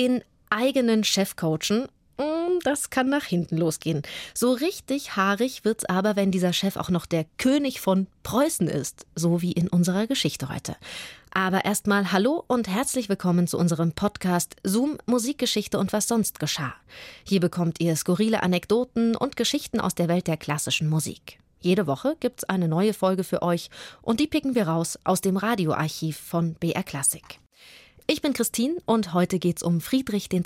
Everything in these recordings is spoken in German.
Den eigenen Chef coachen, mm, das kann nach hinten losgehen. So richtig haarig wird's aber, wenn dieser Chef auch noch der König von Preußen ist, so wie in unserer Geschichte heute. Aber erstmal hallo und herzlich willkommen zu unserem Podcast Zoom Musikgeschichte und was sonst geschah. Hier bekommt ihr skurrile Anekdoten und Geschichten aus der Welt der klassischen Musik. Jede Woche gibt's eine neue Folge für euch und die picken wir raus aus dem Radioarchiv von BR Classic. Ich bin Christine und heute geht's um Friedrich II.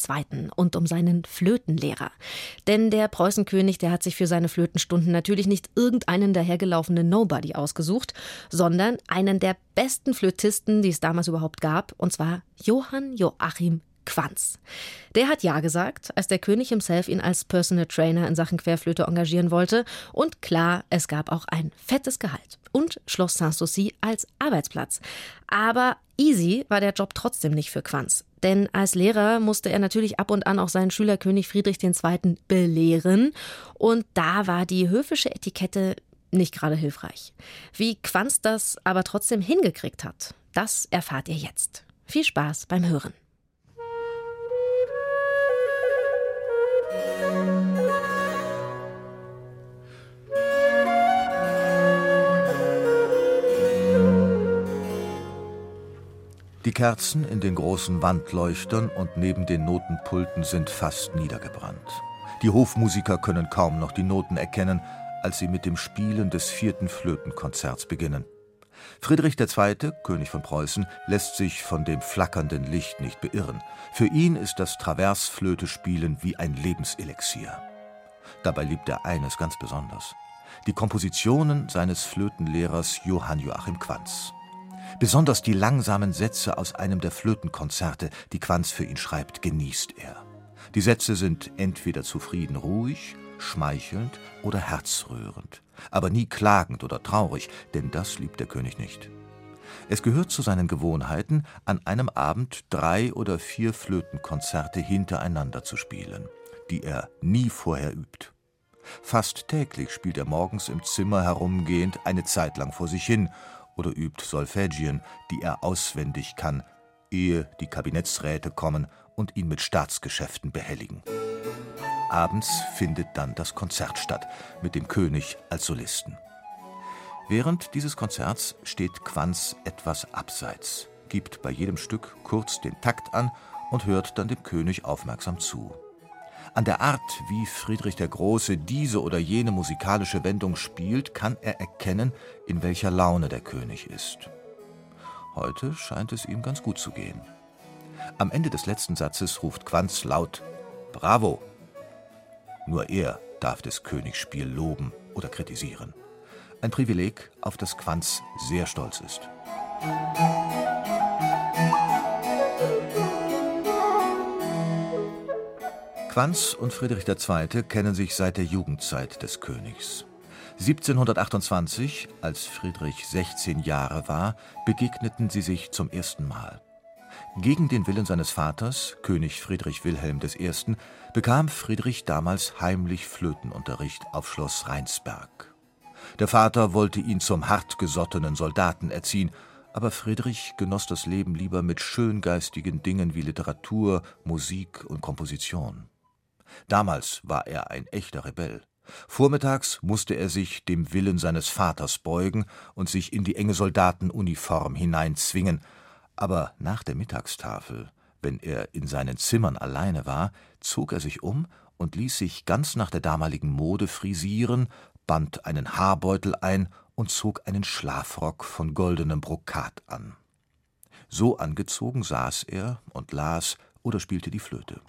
und um seinen Flötenlehrer. Denn der Preußenkönig, der hat sich für seine Flötenstunden natürlich nicht irgendeinen dahergelaufenen Nobody ausgesucht, sondern einen der besten Flötisten, die es damals überhaupt gab, und zwar Johann Joachim Quanz. Der hat Ja gesagt, als der König himself ihn als Personal Trainer in Sachen Querflöte engagieren wollte. Und klar, es gab auch ein fettes Gehalt und Schloss Sanssouci als Arbeitsplatz. Aber easy war der Job trotzdem nicht für Quanz. Denn als Lehrer musste er natürlich ab und an auch seinen Schüler König Friedrich II. belehren. Und da war die höfische Etikette nicht gerade hilfreich. Wie Quanz das aber trotzdem hingekriegt hat, das erfahrt ihr jetzt. Viel Spaß beim Hören. Die Kerzen in den großen Wandleuchtern und neben den Notenpulten sind fast niedergebrannt. Die Hofmusiker können kaum noch die Noten erkennen, als sie mit dem Spielen des vierten Flötenkonzerts beginnen. Friedrich II., König von Preußen, lässt sich von dem flackernden Licht nicht beirren. Für ihn ist das Traversflöte-Spielen wie ein Lebenselixier. Dabei liebt er eines ganz besonders: die Kompositionen seines Flötenlehrers Johann Joachim Quanz. Besonders die langsamen Sätze aus einem der Flötenkonzerte, die Quanz für ihn schreibt, genießt er. Die Sätze sind entweder zufrieden ruhig, schmeichelnd oder herzrührend, aber nie klagend oder traurig, denn das liebt der König nicht. Es gehört zu seinen Gewohnheiten, an einem Abend drei oder vier Flötenkonzerte hintereinander zu spielen, die er nie vorher übt. Fast täglich spielt er morgens im Zimmer herumgehend eine Zeit lang vor sich hin oder übt Solfeggien, die er auswendig kann, ehe die Kabinettsräte kommen und ihn mit Staatsgeschäften behelligen. Abends findet dann das Konzert statt, mit dem König als Solisten. Während dieses Konzerts steht Quanz etwas abseits, gibt bei jedem Stück kurz den Takt an und hört dann dem König aufmerksam zu. An der Art, wie Friedrich der Große diese oder jene musikalische Wendung spielt, kann er erkennen, in welcher Laune der König ist. Heute scheint es ihm ganz gut zu gehen. Am Ende des letzten Satzes ruft Quanz laut Bravo. Nur er darf des Königs Spiel loben oder kritisieren. Ein Privileg, auf das Quanz sehr stolz ist. Quanz und Friedrich II. kennen sich seit der Jugendzeit des Königs. 1728, als Friedrich 16 Jahre war, begegneten sie sich zum ersten Mal. Gegen den Willen seines Vaters, König Friedrich Wilhelm I., bekam Friedrich damals heimlich Flötenunterricht auf Schloss Rheinsberg. Der Vater wollte ihn zum hartgesottenen Soldaten erziehen, aber Friedrich genoss das Leben lieber mit schöngeistigen Dingen wie Literatur, Musik und Komposition. Damals war er ein echter Rebell. Vormittags musste er sich dem Willen seines Vaters beugen und sich in die enge Soldatenuniform hineinzwingen, aber nach der Mittagstafel, wenn er in seinen Zimmern alleine war, zog er sich um und ließ sich ganz nach der damaligen Mode frisieren, band einen Haarbeutel ein und zog einen Schlafrock von goldenem Brokat an. So angezogen saß er und las oder spielte die Flöte.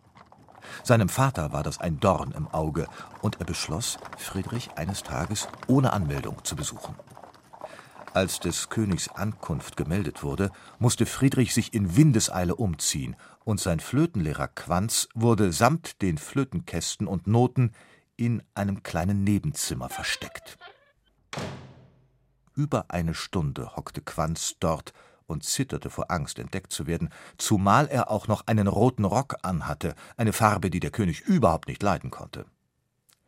Seinem Vater war das ein Dorn im Auge, und er beschloss, Friedrich eines Tages ohne Anmeldung zu besuchen. Als des Königs Ankunft gemeldet wurde, musste Friedrich sich in Windeseile umziehen, und sein Flötenlehrer Quanz wurde samt den Flötenkästen und Noten in einem kleinen Nebenzimmer versteckt. Über eine Stunde hockte Quanz dort und zitterte vor Angst, entdeckt zu werden, zumal er auch noch einen roten Rock anhatte, eine Farbe, die der König überhaupt nicht leiden konnte.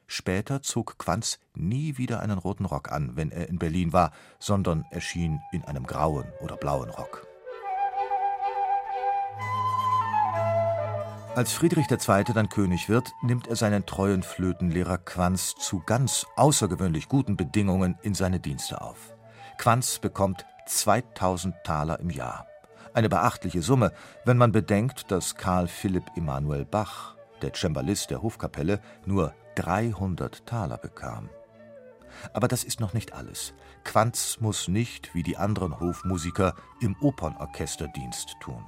Später zog Quanz nie wieder einen roten Rock an, wenn er in Berlin war, sondern erschien in einem grauen oder blauen Rock. Als Friedrich II. dann König wird, nimmt er seinen treuen Flötenlehrer Quanz zu ganz außergewöhnlich guten Bedingungen in seine Dienste auf. Quanz bekommt 2000 Taler im Jahr. Eine beachtliche Summe, wenn man bedenkt, dass Karl Philipp Emanuel Bach, der Cembalist der Hofkapelle, nur 300 Taler bekam. Aber das ist noch nicht alles. Quanz muss nicht, wie die anderen Hofmusiker, im Opernorchester Dienst tun.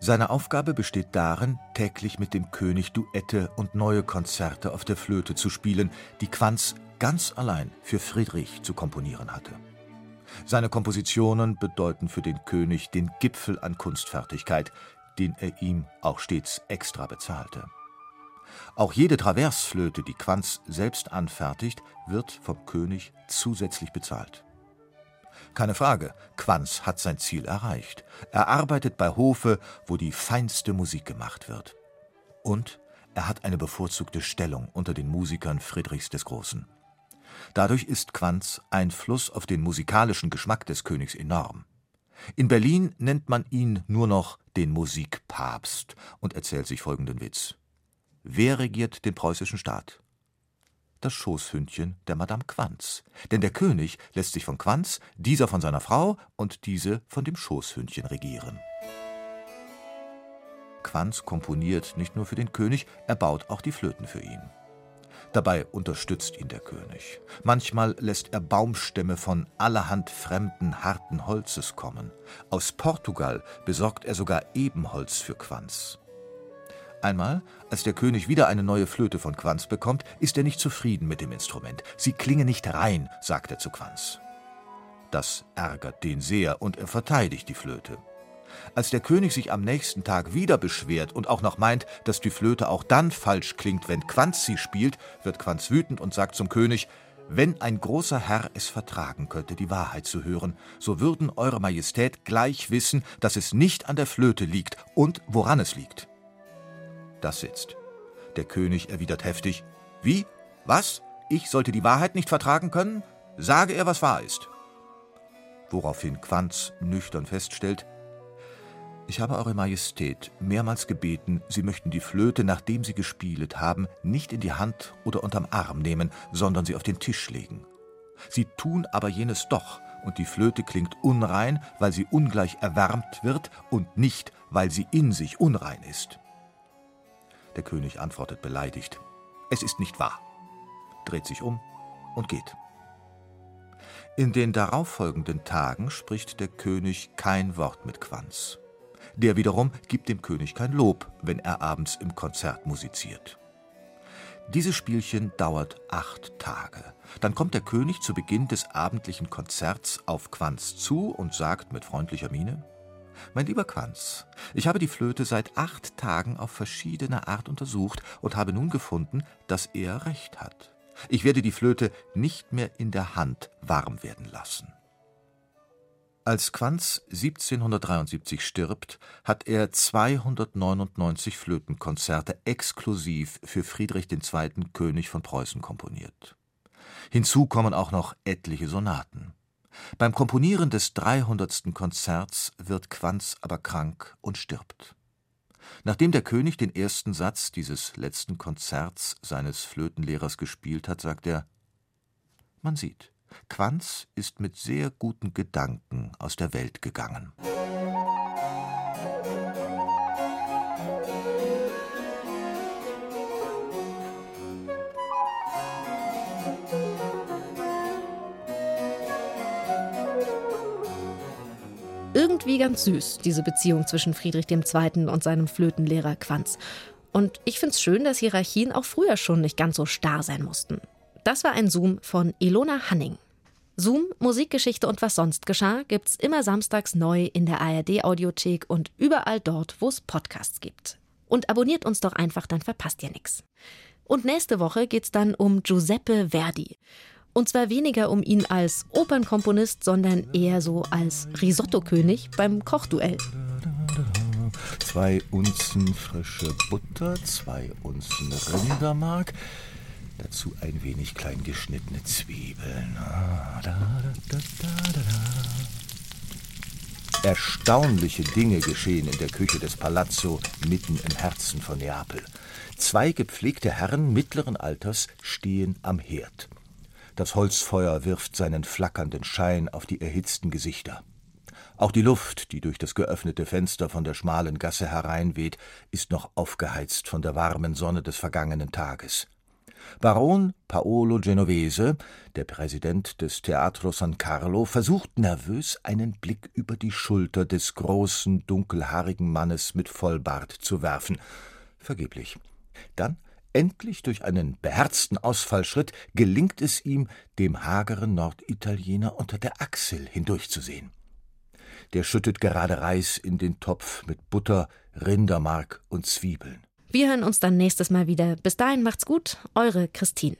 Seine Aufgabe besteht darin, täglich mit dem König Duette und neue Konzerte auf der Flöte zu spielen, die Quanz ganz allein für Friedrich zu komponieren hatte. Seine Kompositionen bedeuten für den König den Gipfel an Kunstfertigkeit, den er ihm auch stets extra bezahlte. Auch jede Traversflöte, die Quanz selbst anfertigt, wird vom König zusätzlich bezahlt. Keine Frage, Quanz hat sein Ziel erreicht. Er arbeitet bei Hofe, wo die feinste Musik gemacht wird. Und er hat eine bevorzugte Stellung unter den Musikern Friedrichs des Großen. Dadurch ist Quanz Einfluss auf den musikalischen Geschmack des Königs enorm. In Berlin nennt man ihn nur noch den Musikpapst und erzählt sich folgenden Witz. Wer regiert den preußischen Staat? Das Schoßhündchen der Madame Quanz. Denn der König lässt sich von Quanz, dieser von seiner Frau und diese von dem Schoßhündchen regieren. Quanz komponiert nicht nur für den König, er baut auch die Flöten für ihn. Dabei unterstützt ihn der König. Manchmal lässt er Baumstämme von allerhand fremden, harten Holzes kommen. Aus Portugal besorgt er sogar Ebenholz für Quanz. Einmal, als der König wieder eine neue Flöte von Quanz bekommt, ist er nicht zufrieden mit dem Instrument. Sie klinge nicht rein, sagt er zu Quanz. Das ärgert den sehr und er verteidigt die Flöte. Als der König sich am nächsten Tag wieder beschwert und auch noch meint, dass die Flöte auch dann falsch klingt, wenn Quanz sie spielt, wird Quanz wütend und sagt zum König, wenn ein großer Herr es vertragen könnte, die Wahrheit zu hören, so würden Eure Majestät gleich wissen, dass es nicht an der Flöte liegt und woran es liegt. Das sitzt. Der König erwidert heftig: Wie? Was? Ich sollte die Wahrheit nicht vertragen können? Sage er, was wahr ist. Woraufhin Quanz nüchtern feststellt: Ich habe Eure Majestät mehrmals gebeten, Sie möchten die Flöte, nachdem Sie gespielt haben, nicht in die Hand oder unterm Arm nehmen, sondern sie auf den Tisch legen. Sie tun aber jenes doch, und die Flöte klingt unrein, weil sie ungleich erwärmt wird und nicht, weil sie in sich unrein ist. Der König antwortet beleidigt: Es ist nicht wahr, dreht sich um und geht. In den darauffolgenden Tagen spricht der König kein Wort mit Quanz. Der wiederum gibt dem König kein Lob, wenn er abends im Konzert musiziert. Dieses Spielchen dauert acht Tage. Dann kommt der König zu Beginn des abendlichen Konzerts auf Quanz zu und sagt mit freundlicher Miene mein lieber Quanz, ich habe die Flöte seit acht Tagen auf verschiedene Art untersucht und habe nun gefunden, dass er recht hat. Ich werde die Flöte nicht mehr in der Hand warm werden lassen. Als Quanz 1773 stirbt, hat er 299 Flötenkonzerte exklusiv für Friedrich II., König von Preußen, komponiert. Hinzu kommen auch noch etliche Sonaten. Beim Komponieren des 300. Konzerts wird Quanz aber krank und stirbt. Nachdem der König den ersten Satz dieses letzten Konzerts seines Flötenlehrers gespielt hat, sagt er: Man sieht, Quanz ist mit sehr guten Gedanken aus der Welt gegangen. irgendwie ganz süß, diese Beziehung zwischen Friedrich II. und seinem Flötenlehrer Quanz. Und ich finde es schön, dass Hierarchien auch früher schon nicht ganz so starr sein mussten. Das war ein Zoom von Ilona Hanning. Zoom, Musikgeschichte und was sonst geschah, gibt's immer samstags neu in der ARD-Audiothek und überall dort, wo es Podcasts gibt. Und abonniert uns doch einfach, dann verpasst ihr nichts. Und nächste Woche geht's dann um Giuseppe Verdi. Und zwar weniger um ihn als Opernkomponist, sondern eher so als Risotto-König beim Kochduell. Zwei Unzen frische Butter, zwei Unzen Rindermark, dazu ein wenig klein geschnittene Zwiebeln. Ah, da, da, da, Erstaunliche Dinge geschehen in der Küche des Palazzo mitten im Herzen von Neapel. Zwei gepflegte Herren mittleren Alters stehen am Herd. Das Holzfeuer wirft seinen flackernden Schein auf die erhitzten Gesichter. Auch die Luft, die durch das geöffnete Fenster von der schmalen Gasse hereinweht, ist noch aufgeheizt von der warmen Sonne des vergangenen Tages. Baron Paolo Genovese, der Präsident des Teatro San Carlo, versucht nervös einen Blick über die Schulter des großen, dunkelhaarigen Mannes mit Vollbart zu werfen. Vergeblich. Dann, endlich durch einen beherzten Ausfallschritt, gelingt es ihm, dem hageren Norditaliener unter der Achsel hindurchzusehen. Der schüttet gerade Reis in den Topf mit Butter, Rindermark und Zwiebeln. Wir hören uns dann nächstes Mal wieder. Bis dahin macht's gut, eure Christine.